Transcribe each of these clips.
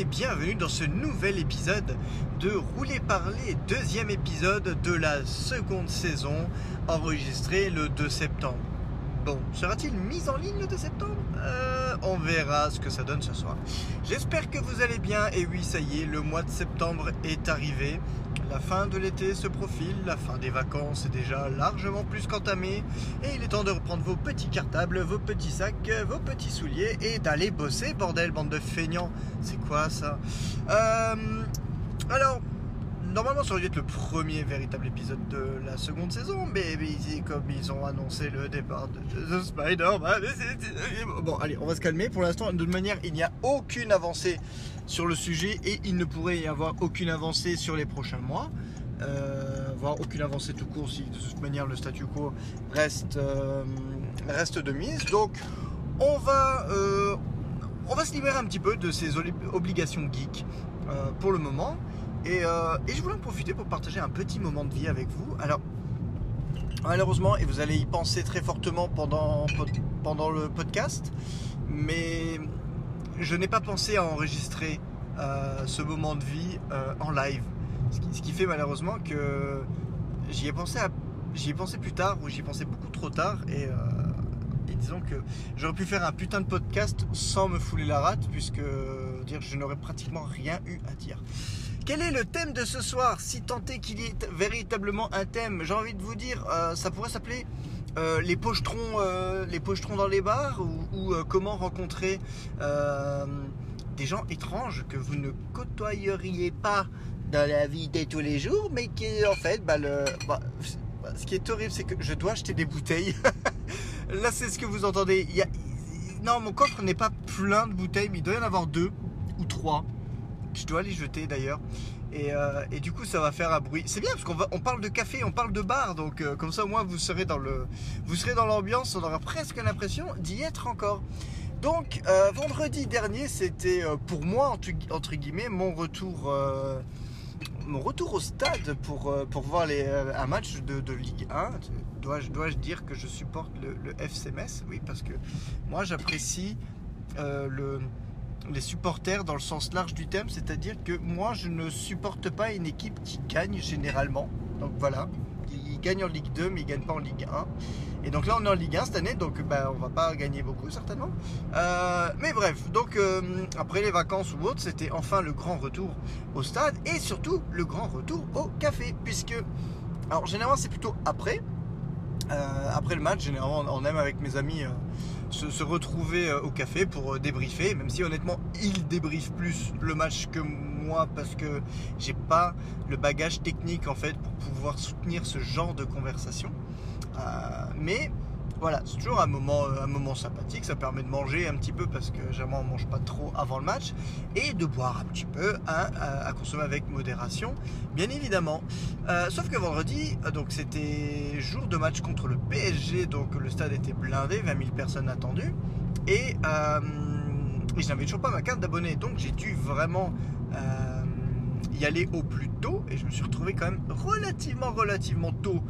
bienvenue dans ce nouvel épisode de Rouler Parler, deuxième épisode de la seconde saison, enregistré le 2 septembre. Bon, sera-t-il mis en ligne le 2 septembre? Euh, On verra ce que ça donne ce soir. J'espère que vous allez bien et oui, ça y est, le mois de septembre est arrivé. La fin de l'été se profile, la fin des vacances est déjà largement plus qu'entamée et il est temps de reprendre vos petits cartables, vos petits sacs, vos petits souliers et d'aller bosser, bordel, bande de feignants. C'est quoi ça? Euh, Alors, normalement ça aurait dû être le premier véritable épisode de la seconde saison, mais, comme ils ont annoncé le départ de, de Spider-Man, bon allez, on va se calmer. Pour l'instant, de toute manière, il n'y a aucune avancée sur le sujet et il ne pourrait y avoir aucune avancée sur les prochains mois. Euh, voire aucune avancée tout court si de toute manière le statu quo reste, euh, reste de mise. Donc on va, euh, on va se libérer un petit peu de ces obligations geek euh, pour le moment. Et, euh, et je voulais en profiter pour partager un petit moment de vie avec vous. Alors malheureusement, et vous allez y penser très fortement pendant, le podcast, mais je n'ai pas pensé à enregistrer euh, ce moment de vie euh, en live. Ce qui, fait malheureusement que j'y ai pensé ai pensé plus tard ou j'y ai pensé beaucoup trop tard et, et disons que j'aurais pu faire un putain de podcast sans me fouler la rate puisque dire je n'aurais pratiquement rien eu à dire. Quel est le thème de ce soir Si tant est qu'il y ait véritablement un thème, j'ai envie de vous dire, euh, ça pourrait s'appeler euh, les pochetrons, euh, les pochetrons dans les bars ou, comment rencontrer des gens étranges que vous ne côtoyeriez pas dans la vie de tous les jours, mais qui en fait, bah, le, bah, ce qui est horrible, c'est que je dois acheter des bouteilles. Là, c'est ce que vous entendez. Non, mon coffre n'est pas plein de bouteilles, mais il doit y en avoir deux ou trois. Je dois les jeter d'ailleurs. Et, euh, et du coup, ça va faire un bruit. C'est bien parce qu'on on parle de café, on parle de bar, donc euh, comme ça, au moins, vous serez dans le, vous serez dans l'ambiance. On aura presque l'impression d'y être encore. Donc, euh, vendredi dernier, c'était pour moi, entre, entre guillemets, mon retour, mon retour au stade pour, pour voir les, un match de, de Ligue 1. Dois-je dois dire que je supporte le, le FC Metz? Oui, parce que moi, j'apprécie le, les supporters dans le sens large du terme, c'est-à-dire que moi, je ne supporte pas une équipe qui gagne généralement. Donc voilà, ils gagnent en Ligue 2, mais ils gagnent pas en Ligue 1. Et donc là, on est en Ligue 1 cette année, donc bah, on va pas gagner beaucoup certainement. Euh, mais bref, donc euh, après les vacances ou autre, c'était enfin le grand retour au stade et surtout le grand retour au café, puisque alors généralement c'est plutôt après. Euh, après le match, généralement, on aime avec mes amis se, retrouver euh, au café pour euh, débriefer, même si honnêtement, ils débriefent plus le match que moi parce que j'ai pas le bagage technique en fait pour pouvoir soutenir ce genre de conversation. Euh, mais voilà, c'est toujours un moment, euh, un moment sympathique. Ça permet de manger un petit peu parce que généralement on mange pas trop avant le match et de boire un petit peu, hein, à, consommer avec modération, bien évidemment. Euh, sauf que vendredi, euh, donc c'était jour de match contre le PSG, donc le stade était blindé, 20 000 personnes attendues et, je n'avais toujours pas ma carte d'abonné, donc j'ai dû vraiment y aller au plus tôt et je me suis retrouvé quand même relativement, relativement tôt.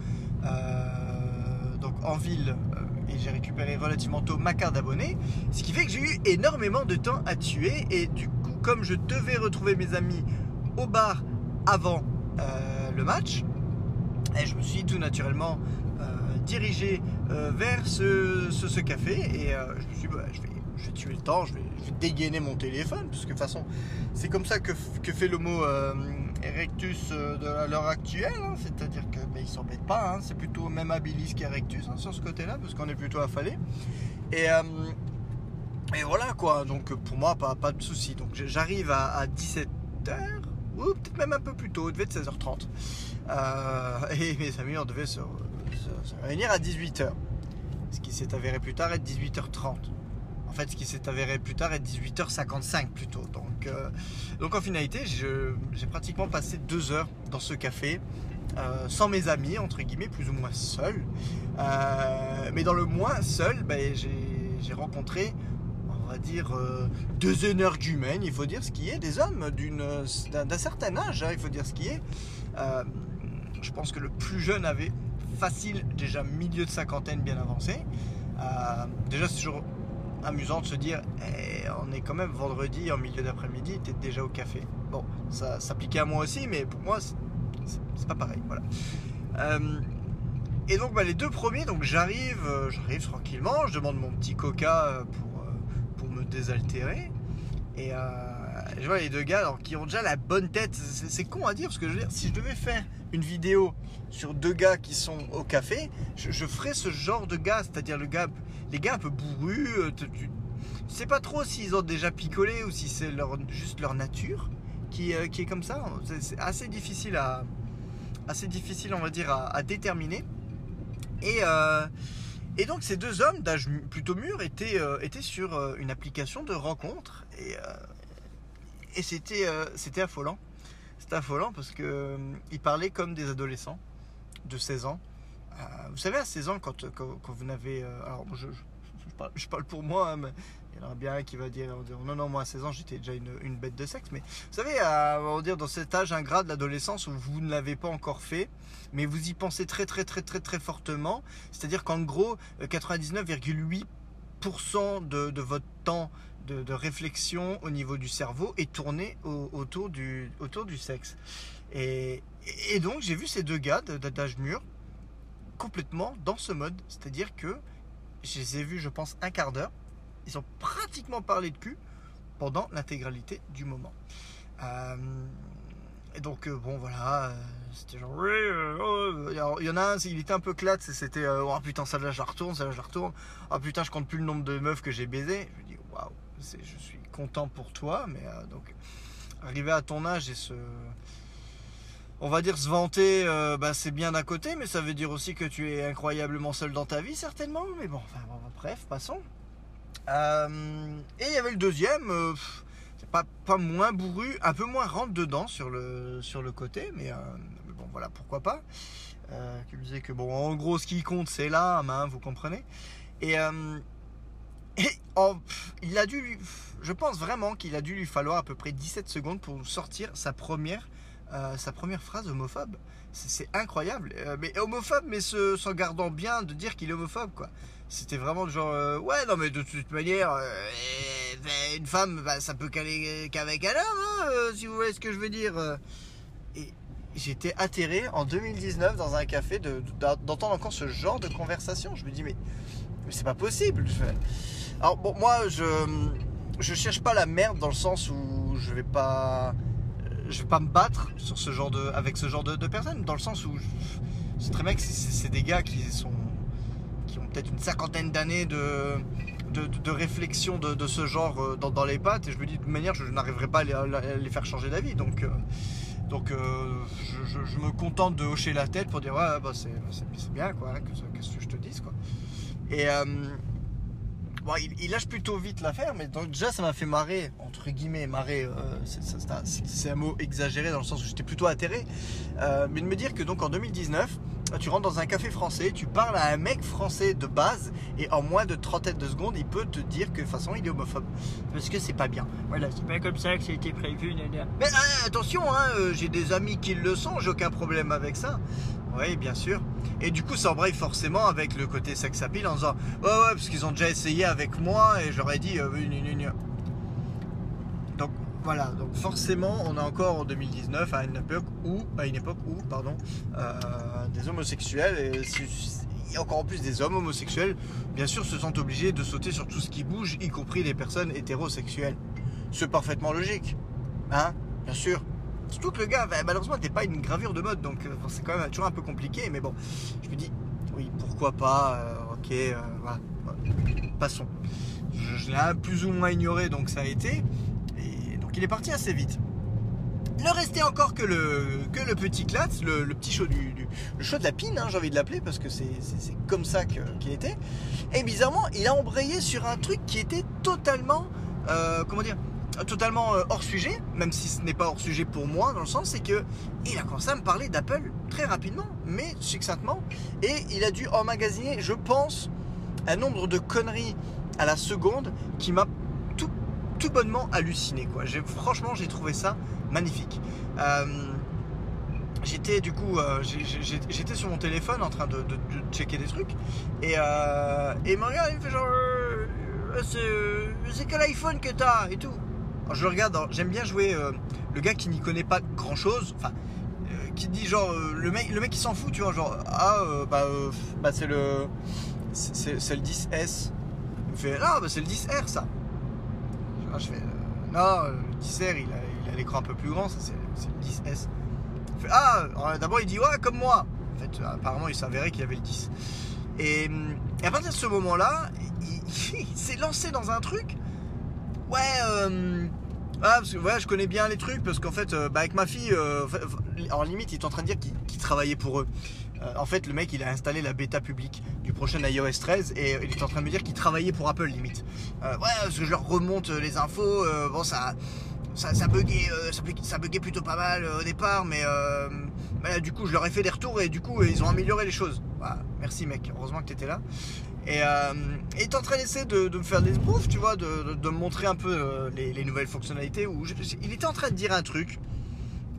En ville euh, et j'ai récupéré relativement tôt ma carte d'abonné, ce qui fait que j'ai eu énormément de temps à tuer et du coup comme je devais retrouver mes amis au bar avant euh, le match, et je me suis tout naturellement euh, dirigé vers ce, café et je me suis dit bah, je, vais, je tuer le temps, je vais, je vais dégainer mon téléphone parce que de toute façon c'est comme ça que, que fait l'homo euh, erectus euh, de l'heure actuelle, hein. c'est-à-dire que ben, il s'embête pas, hein. c'est plutôt même habilis qu'erectus hein, sur ce côté-là parce qu'on est plutôt affalé. Et, euh, et voilà quoi, donc pour moi pas, pas de souci. Donc j'arrive à, à 17h ou peut-être même un peu plus tôt, il devait être 16h30. Euh, et mes amis, on devait se- se réunir à 18h. Ce qui s'est avéré plus tard être 18h30. En fait, ce qui s'est avéré plus tard être 18h55 plutôt. Donc, euh, donc en finalité, j'ai pratiquement passé deux heures dans ce café. euh, sans mes amis, entre guillemets, plus ou moins seul. Euh, mais dans le moins seul, ben, j'ai rencontré on va dire, euh, deux énergumènes, il faut dire ce qui est, des hommes d'un certain âge, hein, il faut dire ce qui est. Je pense que le plus jeune avait facile, déjà milieu de cinquantaine bien avancé. Déjà, c'est toujours amusant de se dire eh, on est quand même vendredi en milieu d'après-midi, t'es déjà au café. Bon, ça s'appliquait à moi aussi, mais pour moi, c'est pas pareil. Voilà. Euh, et donc bah, les deux premiers, donc j'arrive, euh, j'arrive tranquillement, je demande mon petit coca euh, pour, pour me désaltérer. Et je vois les deux gars alors, qui ont déjà la bonne tête. C'est con à dire parce que je veux dire, si je devais faire une vidéo sur deux gars qui sont au café, je, ferais ce genre de gars, c'est-à-dire les gars un peu bourrus. tu, tu sais pas trop s'ils ont déjà picolé ou si c'est juste leur nature qui, qui est comme ça. C'est assez difficile à, assez difficile, on va dire, à, déterminer. Et, euh, et, donc ces deux hommes d'âge plutôt mûr étaient, euh, étaient sur euh, une application de rencontre et c'était, c'était affolant. C'était affolant parce qu'ils parlaient comme des adolescents de 16 ans. vous savez, à 16 ans, quand, quand, vous n'avez... alors, je, je, parle, pour moi, hein, mais il y en a bien qui va dire non, non, moi à 16 ans j'étais déjà une, bête de sexe. Mais vous savez, on va dire dans cet âge ingrat de l'adolescence où vous ne l'avez pas encore fait, mais vous y pensez très, très, très, très, très fortement. C'est-à-dire qu'en gros, 99,8% euh, de, votre temps de, réflexion au niveau du cerveau est tourné autour, du, autour du sexe. Et, donc j'ai vu ces deux gars d'âge mûr complètement dans ce mode. C'est-à-dire que je les ai vus, je pense, un quart d'heure ils ont pratiquement parlé de cul pendant l'intégralité du moment. Euh, et donc, euh, bon, voilà, euh, c'était genre, oui, oh, il y en a un, il était un peu clate, c'était, oh putain, ça là, je la retourne, ça là, je la retourne. Oh putain, je compte plus le nombre de meufs que j'ai baisé. Je me dis, waouh, je suis content pour toi, mais donc, arriver à ton âge et se. On va dire se vanter, bah, c'est bien d'un côté, mais ça veut dire aussi que tu es incroyablement seul dans ta vie, certainement. Mais bon, bref, passons. Euh, et il y avait le deuxième, euh, pas, moins bourru, un peu moins rentre dedans sur le, sur le côté, mais, euh, bon voilà, pourquoi pas. qui me disait que bon, en gros, ce qui compte, c'est l'âme, hein, vous comprenez. Et, et il a dû, je pense vraiment qu'il a dû lui falloir à peu près 17 secondes pour sortir sa première, première phrase homophobe. C'est incroyable. mais homophobe, mais s'en gardant bien de dire qu'il est homophobe, quoi. C'était vraiment genre, euh, ouais, non, mais de toute manière, euh, une femme, bah, ça peut qu'aller qu'avec un homme, hein, euh, si vous voyez ce que je veux dire. Et j'étais atterré en 2019 dans un café d'entendre encore ce genre de conversation. Je me dis, mais c'est pas possible. Alors, bon, moi, je, je cherche pas la merde dans le sens où je vais pas. Je vais pas me battre sur ce genre de, avec ce genre de, de personnes, dans le sens où c'est très que c'est des gars qui sont qui ont peut-être une cinquantaine d'années de, de, réflexion de, ce genre euh, dans, les pattes. Et je me dis de toute manière, je, n'arriverai pas à les, faire changer d'avis. Donc, euh, donc euh, je, me contente de hocher la tête pour dire ouais, bah, c'est bien, quoi, hein, qu'est-ce que je te dise. Quoi. Et bon, il, lâche plutôt vite l'affaire, mais donc déjà ça m'a fait marrer, entre guillemets, marrer, c'est un mot exagéré dans le sens où j'étais plutôt atterré, mais de me dire que donc en 2019, tu rentres dans un café français, tu parles à un mec français de base, et en moins de trentaine de secondes, il peut te dire que de toute façon, il est homophobe. Parce que c'est pas bien. Voilà, c'est pas comme ça que ça a été prévu. Mais euh, attention, hein, euh, j'ai des amis qui le sont, j'ai aucun problème avec ça. Oui, bien sûr. Et du coup, ça embraye forcément avec le côté sex appeal en disant Ouais, ouais, parce qu'ils ont déjà essayé avec moi et j'aurais dit euh, Donc, voilà, donc forcément, on est encore en 2019 à une époque où, à une époque où, pardon, euh, des homosexuels et, encore en plus des hommes homosexuels, bien sûr, se sentent obligés de sauter sur tout ce qui bouge, y compris des personnes hétérosexuelles. C'est parfaitement logique, hein, bien sûr. Surtout que le gars, ben, malheureusement, n'était pas une gravure de mode, donc euh, c'est quand même toujours un peu compliqué, mais bon, je me dis, oui, pourquoi pas, euh, ok, voilà, passons. Je, l'ai plus ou moins ignoré, donc ça a été il est parti assez vite. Ne restait encore que le, que le petit clat, le, petit show du, de la pine, hein, j'ai envie de l'appeler parce que c'est comme ça qu'il était. Et bizarrement, il a embrayé sur un truc qui était totalement, euh, comment dire, totalement euh, hors sujet, même si ce n'est pas hors sujet pour moi, dans le sens c'est que il a commencé à me parler d'Apple très rapidement, mais succinctement, et il a dû emmagasiner, je pense, un nombre de conneries à la seconde qui m'a tout bonnement halluciné. Quoi. Franchement, j'ai trouvé ça magnifique. Euh, j'étais du coup, euh, j'étais sur mon téléphone en train de, checker des trucs et, euh, et il me regarde, il me fait genre, c'est euh, c'est quel iPhone que t'as et tout. Je regarde, j'aime bien jouer euh, le gars qui n'y connaît pas grand chose, enfin, euh, qui dit genre, euh, le mec, le mec qui s'en fout, tu vois, genre, ah, bah, bah c'est le, c'est le 10S. Il me fait, ah, bah c'est le 10R ça. Je fais, non, le 10R il a l'écran un peu plus grand, ça c'est le 10S. Il fait, ah, d'abord il dit, ouais, comme moi. En fait, apparemment il s'avérait qu'il avait le 10. Et, hum, et à partir de ce moment-là, il, il s'est lancé dans un truc. Ouais, euh, ah, parce que ouais, je connais bien les trucs parce qu'en fait, euh, bah, avec ma fille, euh, en limite, il est en train de dire qu'il travaillait pour eux. Euh, en fait, le mec, il a installé la bêta publique du prochain iOS 13 et il est en train de me dire qu'il travaillait pour Apple, limite. Ouais, parce que je leur remonte les infos. bon, ça, ça, ça buguait, ça, plutôt pas mal au départ, mais du coup, je leur ai fait des retours et du coup, ils ont amélioré les choses. Merci, mec. Heureusement que t'étais là. Et euh, est en train d'essayer de, me faire des spoofs, tu vois, de, de- me montrer un peu euh, les, les nouvelles fonctionnalités. Où il était en train de dire un truc.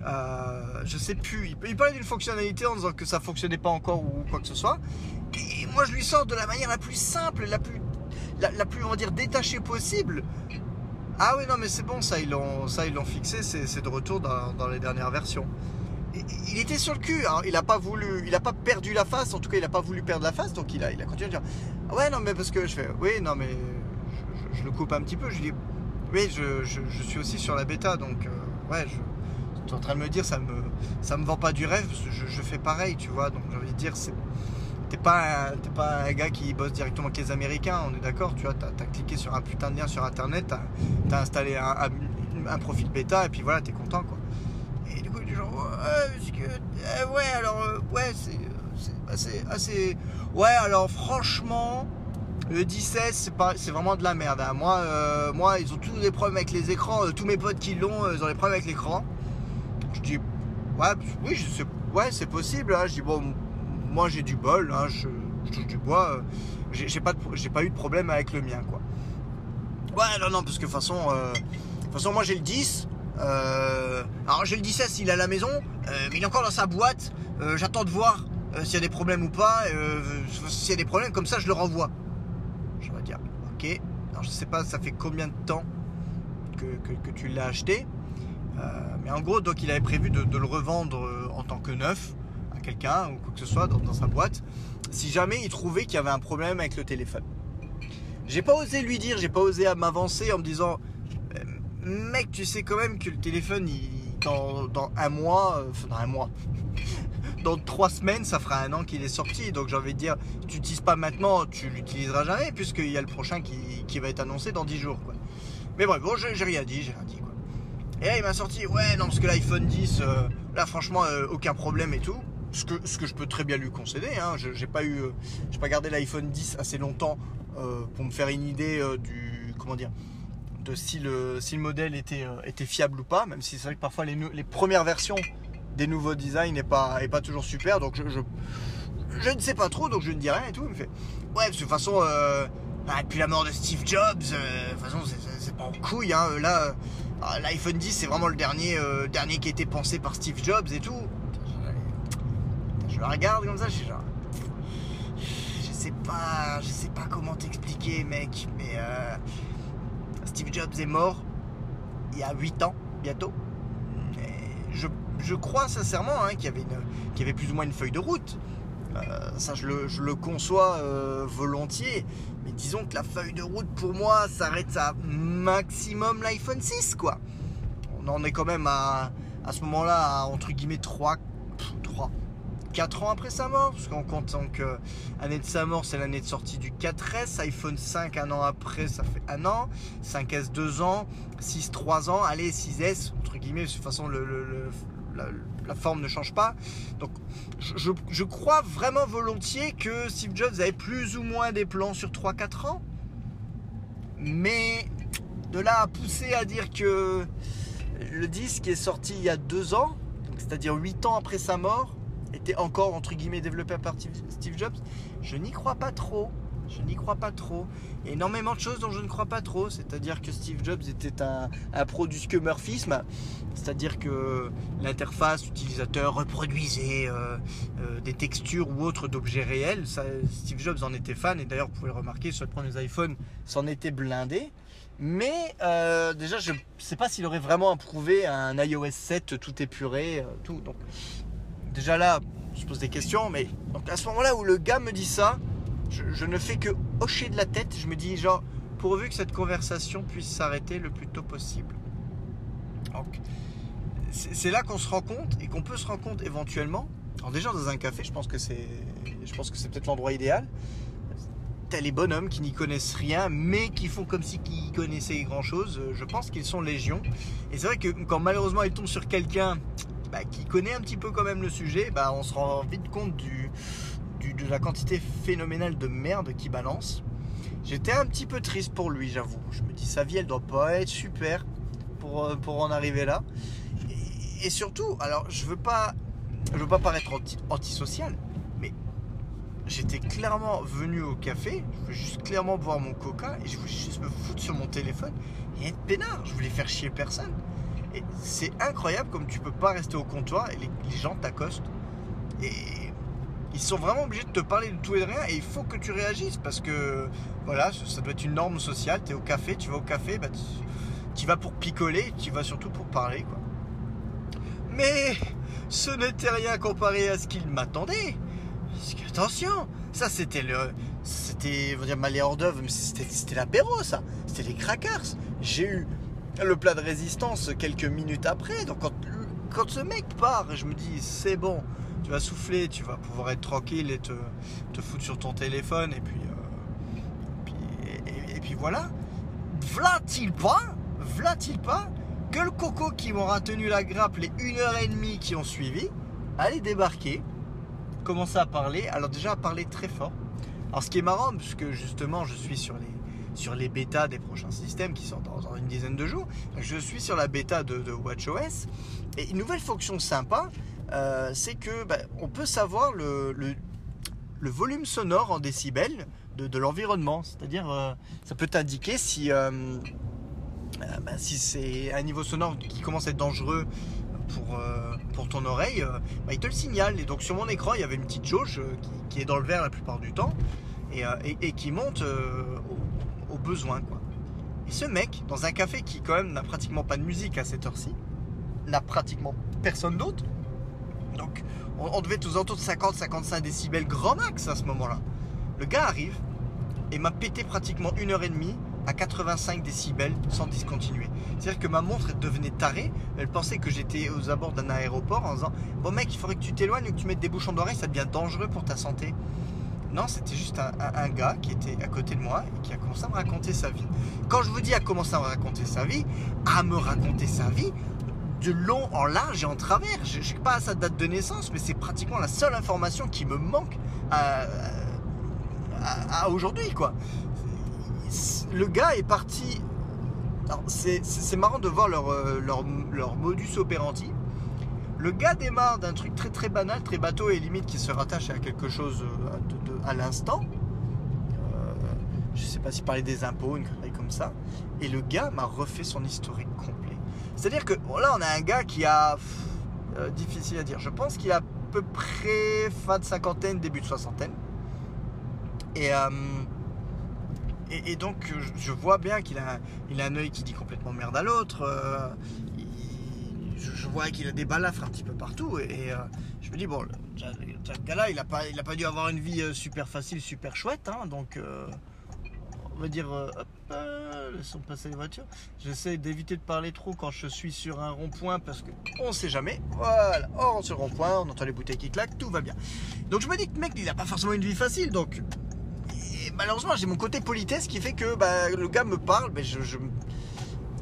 Euh, je sais plus. Il, parlait d'une fonctionnalité en disant que ça fonctionnait pas encore ou quoi que ce soit. Et moi, je lui sors de la manière la plus simple, la plus, la, plus, on va dire, détachée possible. Ah oui, non, mais c'est bon, ça, ils l'ont, fixé, c'est de retour dans, dans les dernières versions. Il était sur le cul, alors il a pas voulu, il a pas perdu la face, en tout cas il a pas voulu perdre la face, donc il a, il a continué à dire Ah ouais non mais parce que je fais oui non mais je, le coupe un petit peu, je lui dis oui je, suis aussi sur la bêta donc euh, ouais je, es en train de me dire ça me ça me vend pas du rêve, je, fais pareil tu vois donc j'ai envie de dire c'est T'es pas, un, gars qui bosse directement avec les Américains, on est d'accord, tu vois, t'as, cliqué sur un putain de lien sur internet, t'as, installé un, un- profil bêta et puis voilà, t'es content. Que, euh, ouais, alors, euh, ouais, c'est, c'est assez, assez, ouais, alors franchement, le 16 c'est c'est vraiment de la merde. hein. Moi, euh, moi, ils ont tous des problèmes avec les écrans. euh, tous mes potes qui l'ont, euh, ils ont des problèmes avec l'écran. Je dis, ouais, oui, sais, ouais, c'est possible. hein. Je dis bon, moi j'ai du bol, hein, je, touche du bois. euh, j'ai, pas, pas eu de problème avec le mien, quoi. Ouais, non, non, parce que de toute façon, euh, façon, moi j'ai le 10. Euh, alors j'ai le 16 il est à la maison, euh, mais il est encore dans sa boîte. euh, j'attends de voir s'il y a des problèmes ou pas. s'il y a des problèmes, comme ça je le renvoie. Je vais dire, ok. Alors je sais pas, ça fait combien de temps que, tu l'as acheté. Mais en gros, donc il avait prévu de, le revendre en tant que neuf à quelqu'un ou quoi que ce soit dans, dans sa boîte, si jamais il trouvait qu'il y avait un problème avec le téléphone. J'ai pas osé lui dire, j'ai pas osé m'avancer en me disant, mec, tu sais quand même que le téléphone, dans, un mois, euh, dans un mois, dans trois semaines, ça fera un an qu'il est sorti. Donc j'ai envie de dire, tu l'utilises pas maintenant, tu l'utiliseras jamais, puisqu'il y a le prochain qui, qui va être annoncé dans 10 jours. Mais bref, bon, j'ai rien dit, j'ai rien dit. Et là, il m'a sorti, ouais, non, parce que l'iPhone 10, euh, là, franchement, euh, aucun problème et tout. Ce que, je peux très bien lui concéder. Hein. Je- J'ai pas eu, euh, pas gardé l'iPhone 10 assez longtemps pour me faire une idée du, comment dire, si le, si le modèle était, euh, était fiable ou pas. Même si c'est vrai que parfois les, premières versions des nouveaux designs n'est pas, pas toujours super. Donc je, je, ne sais pas trop, donc je ne dis rien et tout. Il me fait, ouais, de toute façon, euh, bah, depuis la mort de Steve Jobs, euh, de toute façon, c'est- pas en couille. Hein. Là, euh, ah, l'iPhone 10, c'est vraiment le dernier, dernier qui a été pensé par Steve Jobs et tout. Je le regarde comme ça, je genre. Je sais pas, je sais pas comment t'expliquer, mec, mais Steve Jobs est mort il y a 8 ans, bientôt. Et je, je crois sincèrement hein, qu'il y, avait y avait plus ou moins une feuille de route. Euh, ça, je le, je le conçois euh, volontiers. Mais disons que la feuille de route, pour moi, s'arrête à maximum l'iPhone 6, quoi. On en est quand même à, à ce moment-là, entre guillemets, 3, 3, 4 ans après sa mort. Parce qu'en comptant que l'année de sa mort, c'est l'année de sortie du 4S. iPhone 5, un an après, ça fait un an. 5S, 2 ans. 6, 3 ans. Allez, 6S, entre guillemets, de toute façon, la, forme ne change pas. Donc, je, je- je crois vraiment volontiers que Steve Jobs avait plus ou moins des plans sur 3-4 ans. Mais de là à pousser à dire que le disque est sorti il y a 2 ans, c'est-à-dire 8 ans après sa mort, était encore entre guillemets développé par Steve Jobs, je n'y crois pas trop. Je n'y crois pas trop. Il énormément de choses dont je ne crois pas trop. C'est-à-dire que Steve Jobs était un, un pro du scumurfisme. C'est-à-dire que l'interface utilisateur reproduisait euh, euh, des textures ou autres d'objets réels. Ça, Steve Jobs en était fan. Et d'ailleurs, vous pouvez le remarquer sur les premiers iPhones, c'en était blindé. Mais euh, déjà, je ne sais pas s'il aurait vraiment approuvé un iOS 7 tout épuré. tout. Donc, déjà là, je pose des questions. Mais donc à ce moment-là où le gars me dit ça, je, ne fais que hocher de la tête. Je me dis genre, pourvu que cette conversation puisse s'arrêter le plus tôt possible. Donc, c'est là qu'on se rend compte et qu'on peut se rendre compte éventuellement. Alors déjà dans un café, je pense que c'est, peut-être l'endroit idéal. T'as les bonhommes qui n'y connaissent rien, mais qui font comme si qu'ils connaissaient grand chose. Je pense qu'ils sont légion. Et c'est vrai que quand malheureusement ils tombent sur quelqu'un bah, qui connaît un petit peu quand même le sujet, bah, on se rend vite compte de la quantité phénoménale de merde qu'il balance. J'étais un petit peu triste pour lui, j'avoue. Je me dis, sa vie, elle doit pas être super pour, euh, en arriver là. Et, surtout, alors, je veux pas, je veux pas paraître anti- antisocial, mais j'étais clairement venu au café. Je voulais juste clairement boire mon coca et je voulais juste me foutre sur mon téléphone et être peinard. Je voulais faire chier personne. C'est incroyable comme tu peux pas rester au comptoir et les, gens t'accostent. Et ils sont vraiment obligés de te parler de tout et de rien et il faut que tu réagisses parce que voilà, ça doit être une norme sociale. Tu es au café, tu vas au café, bah, tu, vas pour picoler, tu vas surtout pour parler. Quoi. Mais ce n'était rien comparé à ce qu'il m'attendait. Parce que, Attention, ça c'était le. C'était, on va dire, malais hors d'œuvre, mais c'était c'était l'apéro ça. C'était les crackers. J'ai eu le plat de résistance quelques minutes après. Donc quand, quand ce mec part, je me dis c'est bon, tu vas souffler, tu vas pouvoir être tranquille et te, foutre sur ton téléphone et puis, euh, et, puis voilà. V'là-t-il pas, v'là-t-il pas que le coco qui m'aura tenu la grappe les une heure et demie qui ont suivi allait débarquer, commencer à parler. Alors déjà à parler très fort. Alors ce qui est marrant, puisque justement je suis sur les sur les bêtas des prochains systèmes qui sortent dans, une dizaine de jours. Je suis sur la bêta de, WatchOS et une nouvelle fonction sympa, euh, c'est que bah, on peut savoir le, volume sonore en décibels de, l'environnement. C'est-à-dire, euh, ça peut t'indiquer si, euh, bah, si c'est un niveau sonore qui commence à être dangereux pour, ton oreille, bah, il te le signale. Et donc sur mon écran, il y avait une petite jauge qui, est dans le vert la plupart du temps et, et- et qui monte Quoi. Et ce mec, dans un café qui quand même n'a pratiquement pas de musique à cette heure-ci, n'a pratiquement personne d'autre. Donc on, devait aux alentours de 50-55 décibels grand max à ce moment-là. Le gars arrive et m'a pété pratiquement une heure et demie à 85 décibels sans discontinuer. C'est-à-dire que ma montre elle devenait tarée. Elle pensait que j'étais aux abords d'un aéroport en disant Bon mec, il faudrait que tu t'éloignes, que tu mettes des bouchons d'oreille, ça devient dangereux pour ta santé. Non, c'était juste un, gars qui était à côté de moi et qui a commencé à me raconter sa vie. Quand je vous dis à commencer à me raconter sa vie, à me raconter sa vie, de long en large et en travers. Je ne sais pas sa date de naissance, mais c'est pratiquement la seule information qui me manque à, à- à aujourd'hui, quoi. Le gars est parti. C'est marrant de voir leur, euh, leur, modus operandi. Le gars démarre d'un truc très très banal, très bateau et limite qui se rattache à quelque chose euh, à l'instant. Euh, je sais pas si parler des impôts, une connerie comme ça. Et le gars m'a refait son historique complet. C'est-à-dire que bon, là, on a un gars qui a. euh, difficile à dire. Je pense qu'il a à peu près fin de cinquantaine, début de soixantaine. Et, euh, donc, je, vois bien qu'il a, il a un œil qui dit complètement merde à l'autre. Je, vois qu'il a des balafres un petit peu partout. Et, euh, je me dis, bon, le gars-là, il n'a pas, il a pas dû avoir une vie euh, super facile, super chouette. hein, donc. euh, on va dire, euh, hop, laissons passer les voitures. J'essaie d'éviter de parler trop quand je suis sur un rond-point parce que on sait jamais. Voilà, on rentre sur le rond-point, on entend les bouteilles qui claquent, tout va bien. Donc je me dis que mec, il n'a pas forcément une vie facile. Donc, malheureusement, j'ai mon côté politesse qui fait que bah, le gars me parle, mais je, je,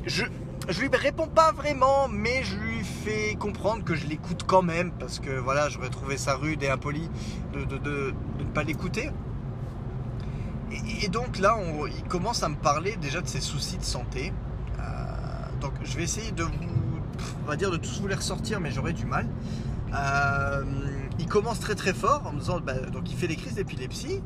je, je lui réponds pas vraiment, mais je lui fais comprendre que je l'écoute quand même parce que voilà, j'aurais trouvé ça rude et impoli de, ne pas l'écouter. Et, donc là, on- il commence à me parler déjà de ses soucis de santé. Euh, donc je vais essayer de vous, on va dire de tous vous les ressortir, mais j'aurai du mal. Euh, il commence très très fort en me disant, bah, donc il fait des crises d'épilepsie.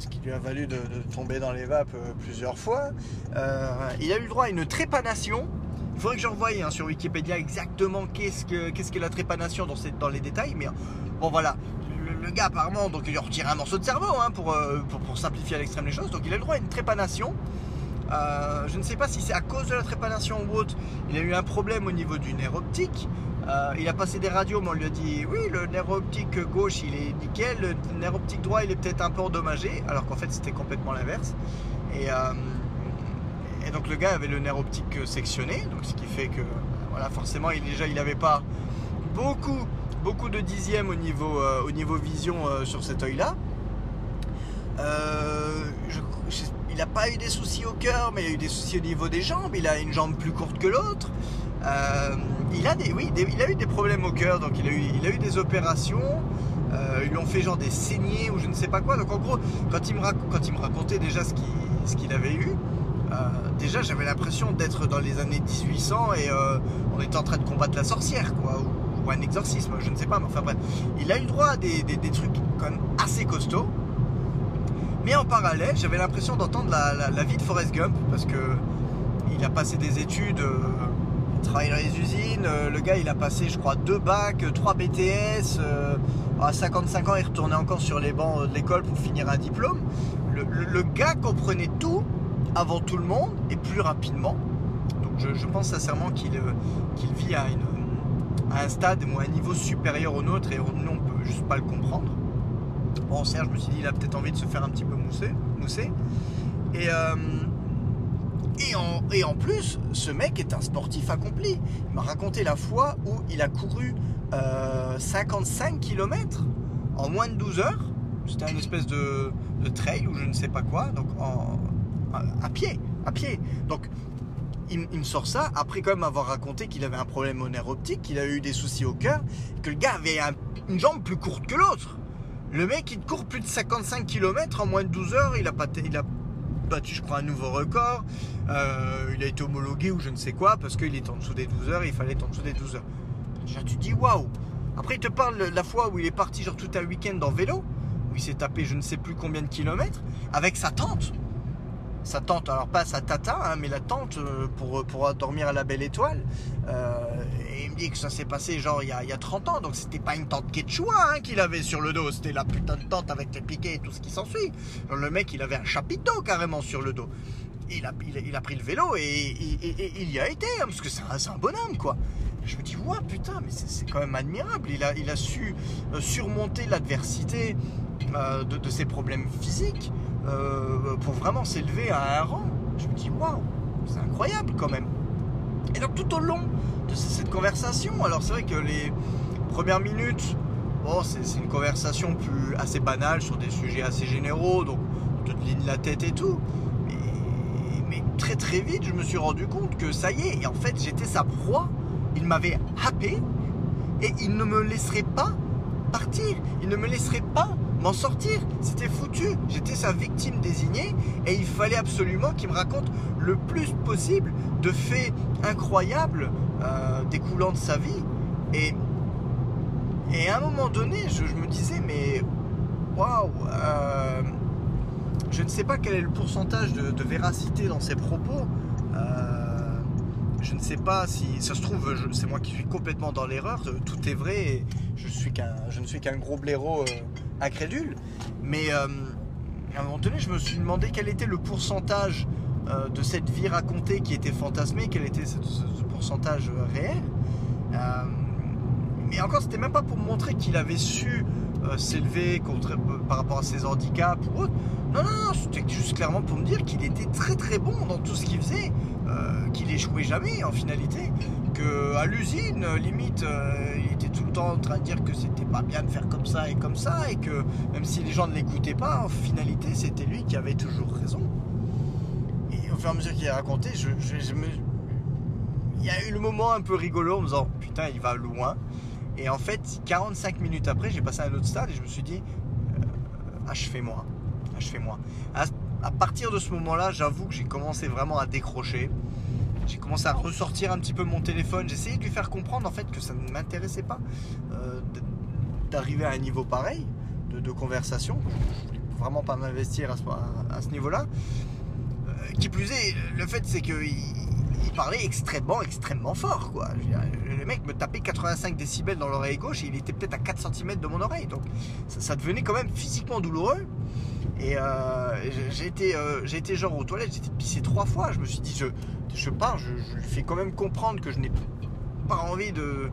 Ce qui lui a valu de, tomber dans les vapes euh, plusieurs fois. Euh, il a eu le droit à une trépanation. Il faudrait que je revoie hein, sur Wikipédia exactement qu'est-ce que qu'est la trépanation dans, les détails, mais bon voilà. Le, gars apparemment donc il lui a retiré un morceau de cerveau hein, pour, euh, pour, simplifier à l'extrême les choses. Donc il a le droit à une trépanation. Je ne sais pas si c'est à cause de la trépanation ou autre. Il a eu un problème au niveau du nerf optique. Euh, il a passé des radios, mais on lui a dit oui, le nerf optique gauche il est nickel, le nerf optique droit il est peut-être un peu endommagé, alors qu'en fait c'était complètement l'inverse. Et, euh, donc le gars avait le nerf optique sectionné, donc ce qui fait que voilà, forcément il déjà il n'avait pas beaucoup de dixièmes au niveau, euh, au niveau vision sur cet je- je- il n'a pas eu des soucis au cœur, mais il a eu des soucis au niveau des jambes. Il a une jambe plus courte que l'autre. Il a des, oui, il a eu des problèmes au cœur, donc il a eu, il a eu des opérations. Euh, ils lui ont fait genre des saignées ou je ne sais pas quoi. Donc en gros, quand il me, racontait déjà ce qu'il avait eu, euh, déjà j'avais l'impression d'être dans les années 1800 et euh, on était en train de combattre la sorcière, quoi, ou, un exorcisme, je ne sais pas. Mais enfin bref, il a eu droit à des, trucs quand même assez costauds. Mais en parallèle, j'avais l'impression d'entendre la, la- vie de Forrest Gump parce que il a passé des études, travaille dans les usines. euh, le gars, il a passé, je crois, deux bacs, euh, trois BTS. euh, à 55 ans, il retournait encore sur les bancs de l'école pour finir un diplôme. Le, le- gars comprenait tout avant tout le monde et plus rapidement. Donc je, je pense sincèrement qu'il vit à, une- à un stade ou à un niveau supérieur au nôtre et nous, on peut juste pas le comprendre. Bon, Serge, je me suis dit, il a peut-être envie de se faire un petit peu mousser. mousser. Et, et, en, plus, ce mec est un sportif accompli. Il m'a raconté la fois où il a couru euh, 55 km en moins de 12 heures. C'était un espèce de, trail ou je ne sais pas quoi, donc à, pied, à pied. Donc il, me sort ça après quand même avoir raconté qu'il avait un problème au nerf optique, qu'il a eu des soucis au cœur, que le gars avait un- une jambe plus courte que l'autre. Le mec, il court plus de 55 km en moins de 12 heures. Il a, pas il battu, je crois, un nouveau record. Euh, il a été homologué ou je ne sais quoi parce qu'il est en dessous des 12 heures il fallait être en dessous des 12 heures. Déjà, tu dis waouh. Après, il te parle la fois où il est parti, genre tout un week-end en vélo, où il s'est tapé je ne sais plus combien de kilomètres, avec sa tante. Sa tante, alors pas sa tata, hein, mais la tante euh, pour, dormir à la belle étoile. Euh, il me dit que ça s'est passé genre il y a, il y a 30 ans, donc c'était pas une tante quechua hein, qu'il avait sur le dos, c'était la putain de tante avec les piquets et tout ce qui s'ensuit. Le mec il avait un chapiteau carrément sur le dos. Il a, il a, pris le vélo et, il y a été, hein, parce que c'est un, bonhomme quoi. Je me dis, ouais putain, mais c'est quand même admirable. Il a, il a su euh, surmonter l'adversité euh, de, de ses problèmes physiques euh, pour vraiment s'élever à un rang. Je me dis, waouh, c'est incroyable quand même. Et donc tout au long de cette conversation, alors c'est vrai que les premières minutes, bon, c'est c'est une conversation plus assez banale sur des sujets assez généraux, donc on te ligne la tête et tout. Mais, mais très très vite, je me suis rendu compte que ça y est, et en fait j'étais sa proie. Il m'avait happé et il ne me laisserait pas partir. Il ne me laisserait pas m'en sortir. C'était foutu. J'étais sa victime désignée et il fallait absolument qu'il me raconte le plus possible de faits incroyables euh, découlant de sa vie. Et, et à un moment donné, je, me disais, mais waouh, euh, je ne sais pas quel est le pourcentage de, véracité dans ses propos. Euh, je ne sais pas si ça se trouve, c'est moi qui suis complètement dans l'erreur. Tout est vrai. Et je suis je ne suis qu'un gros blaireau incrédule. Mais euh, à un moment donné, je me suis demandé quel était le pourcentage euh, de cette vie racontée qui était fantasmée, quel était ce, ce- ce pourcentage euh, réel. Mais encore, c'était même pas pour montrer qu'il avait su s'élever par rapport à ses handicaps ou autre. Non, non, c'était juste clairement pour me dire qu'il était très très bon dans tout ce qu'il faisait, qu'il échouait jamais en finalité, que à l'usine, limite, tout le temps en train de dire que c'était pas bien de faire comme ça et comme ça, et que même si les gens ne l'écoutaient pas, en finalité, c'était lui qui avait toujours raison. Et au fur et à mesure qu'il a raconté, il y a eu le moment un peu rigolo en me disant putain, il va loin. Et en fait, 45 minutes après, j'ai passé à un autre stade et je me suis dit euh, achevez-moi, achevez-moi. À partir de ce moment-là, j'avoue que j'ai commencé vraiment à décrocher. J'ai commencé à ressortir un petit peu mon téléphone. J'ai essayé de lui faire comprendre en fait que ça ne m'intéressait pas euh, d'arriver à un niveau pareil de, conversation. Je voulais vraiment pas m'investir à ce, niveau-là. Euh, qui plus est, le fait c'est qu'il il parlait extrêmement, extrêmement fort. Le mec me tapait 85 décibels dans l'oreille gauche et il était peut-être à 4 cm de mon oreille. Donc ça, devenait quand même physiquement douloureux. Et euh, j'ai euh, été genre aux toilettes, été pissé trois fois. Je me suis dit, je, je pars, je, lui fais quand même comprendre que je n'ai pas envie de,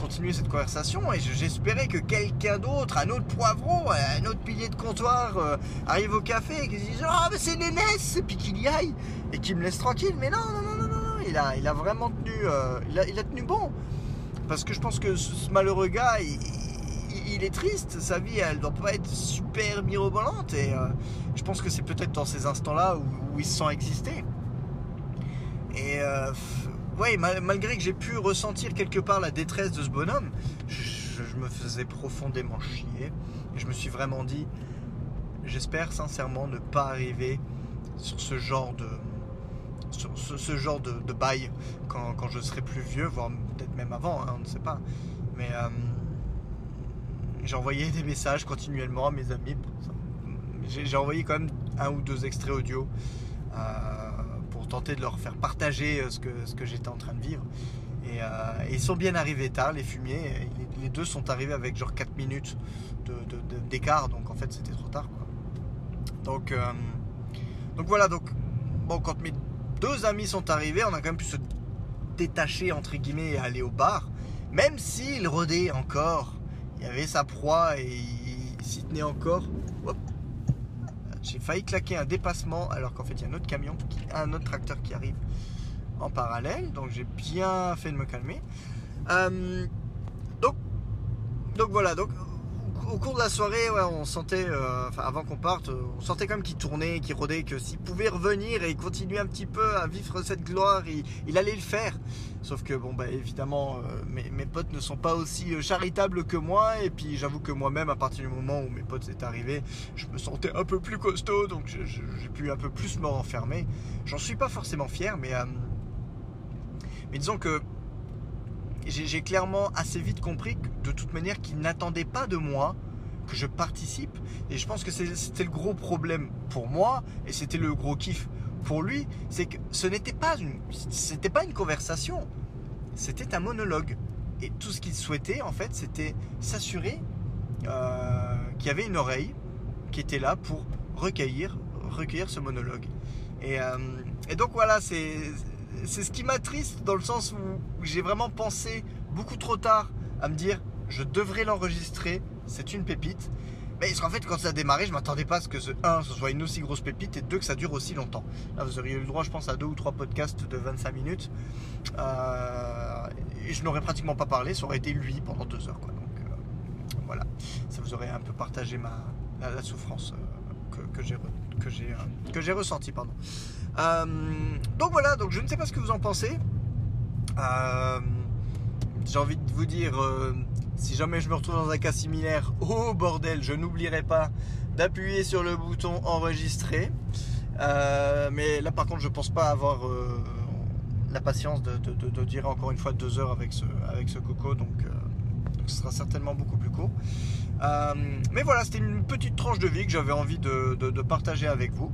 continuer cette conversation. Et je- j'espérais que quelqu'un d'autre, un autre poivron, un autre pilier de comptoir, euh, arrive au café et qu'il se dise, oh mais c'est Nénès, et puis qu'il y aille et qu'il me laisse tranquille. Mais non, non, non, non, non, non. Il a, vraiment tenu, euh, il, a, tenu bon. Parce que je pense que ce, malheureux gars, il est triste. Sa vie, elle doit pas être super mirobolante. Et euh, je pense que c'est peut-être dans ces instants-là où, où il se sent exister. Et euh, ouais, mal- malgré que j'ai pu ressentir quelque part la détresse de ce bonhomme, je, me faisais profondément chier. Et je me suis vraiment dit, j'espère sincèrement ne pas arriver sur ce genre de ce, genre de, bail quand, quand je serai plus vieux, voire peut-être même avant, hein, on ne sait pas. Mais euh, j'ai envoyé des messages continuellement à mes amis. J'ai j'ai envoyé quand même un ou deux extraits audio euh, tenter de leur faire partager euh, ce que, ce que j'étais en train de vivre. Et, euh, ils sont bien arrivés tard, les fumiers. Les, deux sont arrivés avec genre 4 minutes d'écart, donc en fait c'était trop tard. quoi. Donc, euh, donc voilà, donc bon, quand mes deux amis sont arrivés, on a quand même pu se détacher entre guillemets et aller au bar, même s'il rôdait encore, il y avait sa proie et il s'y tenait encore. Hop. J'ai failli claquer un dépassement alors qu'en fait il y a un autre camion, un autre tracteur qui arrive en parallèle, donc j'ai bien fait de me calmer. Euh, donc, donc voilà, donc au cours de la soirée, on sentait, euh, avant qu'on parte, euh, on sentait quand même qu'il tournait, qu'il rôdait, que s'il pouvait revenir et continuer un petit peu à vivre cette gloire, il, allait le faire. Sauf que bon, bah évidemment, euh, mes, potes ne sont pas aussi charitables que moi, et puis j'avoue que moi-même, à partir du moment où mes potes étaient arrivés, je me sentais un peu plus costaud, donc j'ai pu un peu plus me renfermer. J'en suis pas forcément fier, mais disons que j'ai clairement assez vite compris que, de toute manière qu'ils n'attendaient pas de moi que je participe. Et je pense que c'était le gros problème pour moi et c'était le gros kiff pour lui, c'est que ce n'était pas une, c'était pas une conversation, c'était un monologue. Et tout ce qu'il souhaitait en fait, c'était s'assurer euh, qu'il y avait une oreille qui était là pour recueillir, recueillir ce monologue. Et, euh, et donc voilà, c'est c'est ce qui m'attriste dans le sens où j'ai vraiment pensé beaucoup trop tard à me dire je devrais l'enregistrer, c'est une pépite. Mais qu'en fait, quand ça a démarré, je m'attendais pas à ce que ce 1, ce soit une aussi grosse pépite et 2, que ça dure aussi longtemps. Là, vous auriez eu le droit, je pense, à deux ou trois podcasts de 25 minutes. Euh, et je n'aurais pratiquement pas parlé, ça aurait été lui pendant deux heures. Quoi. Donc euh, voilà, ça vous aurait un peu partagé ma, la, souffrance euh, que, j'ai ressentie. Euh, donc voilà, donc je ne sais pas ce que vous en pensez. Euh, j'ai envie de vous dire, euh, si jamais je me retrouve dans un cas similaire, oh bordel, je n'oublierai pas d'appuyer sur le bouton enregistrer. Mais là par contre, je pense pas avoir la patience de, durer encore une fois deux heures avec ce, coco, donc, ce sera certainement beaucoup plus court. Mais voilà, c'était une petite tranche de vie que j'avais envie de, partager avec vous.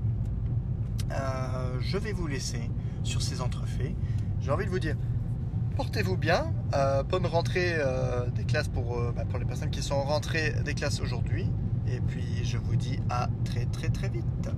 Je vais vous laisser sur ces entrefaits. J'ai envie de vous dire, portez-vous bien. Euh, bonne rentrée euh, des classes pour, euh, bah, pour les personnes qui sont en rentrée des classes aujourd'hui. Et puis je vous dis à très très très vite.